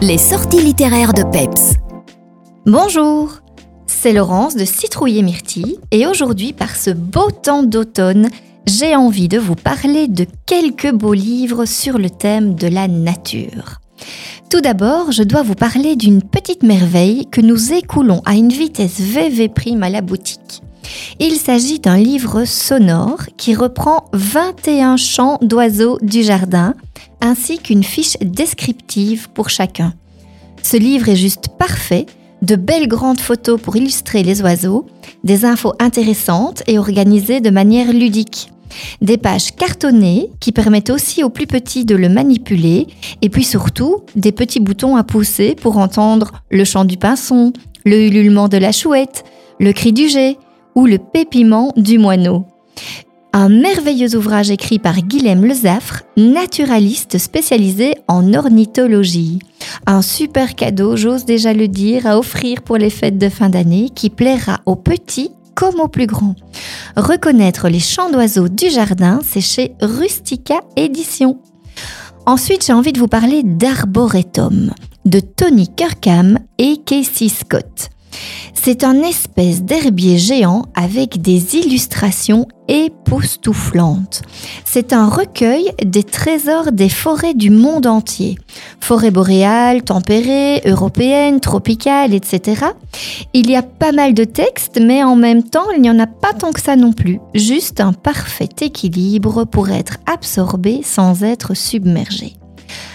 Les sorties littéraires de Peps. Bonjour, c'est Laurence de Citrouille et Myrtille et aujourd'hui par ce beau temps d'automne, j'ai envie de vous parler de quelques beaux livres sur le thème de la nature. Tout d'abord, je dois vous parler d'une petite merveille que nous écoulons à une vitesse VV prime à la boutique. Il s'agit d'un livre sonore qui reprend 21 chants d'oiseaux du jardin ainsi qu'une fiche descriptive pour chacun. Ce livre est juste parfait, de belles grandes photos pour illustrer les oiseaux, des infos intéressantes et organisées de manière ludique. Des pages cartonnées qui permettent aussi aux plus petits de le manipuler et puis surtout des petits boutons à pousser pour entendre le chant du pinson, le ululement de la chouette, le cri du jet ou le pépiment du moineau un merveilleux ouvrage écrit par Guilhem Lezaffre, naturaliste spécialisé en ornithologie. Un super cadeau, j'ose déjà le dire, à offrir pour les fêtes de fin d'année qui plaira aux petits comme aux plus grands. Reconnaître les chants d'oiseaux du jardin, c'est chez Rustica Édition. Ensuite, j'ai envie de vous parler d'Arboretum, de Tony Kirkham et Casey Scott. C'est un espèce d'herbier géant avec des illustrations époustouflantes. C'est un recueil des trésors des forêts du monde entier. Forêts boréales, tempérées, européennes, tropicales, etc. Il y a pas mal de textes, mais en même temps, il n'y en a pas tant que ça non plus. Juste un parfait équilibre pour être absorbé sans être submergé.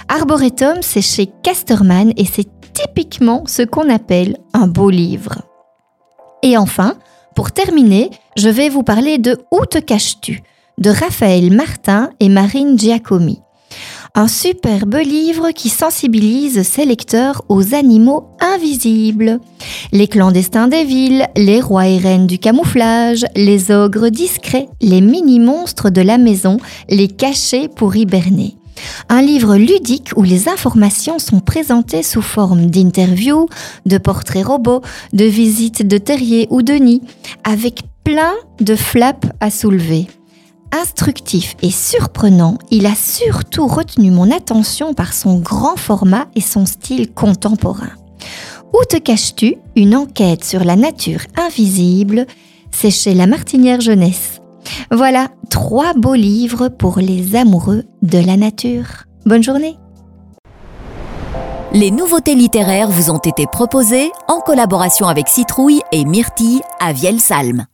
Arboretum, c'est chez Casterman et c'est typiquement ce qu'on appelle un beau livre. Et enfin, pour terminer, je vais vous parler de Où te caches-tu de Raphaël Martin et Marine Giacomi. Un superbe livre qui sensibilise ses lecteurs aux animaux invisibles. Les clandestins des villes, les rois et reines du camouflage, les ogres discrets, les mini-monstres de la maison, les cachés pour hiberner. Un livre ludique où les informations sont présentées sous forme d'interviews, de portraits robots, de visites de terriers ou de nids, avec plein de flaps à soulever. Instructif et surprenant, il a surtout retenu mon attention par son grand format et son style contemporain. Où te caches-tu? Une enquête sur la nature invisible, c'est chez La Martinière Jeunesse. Voilà trois beaux livres pour les amoureux de la nature. Bonne journée Les nouveautés littéraires vous ont été proposées en collaboration avec Citrouille et Myrtille à Vielsalm.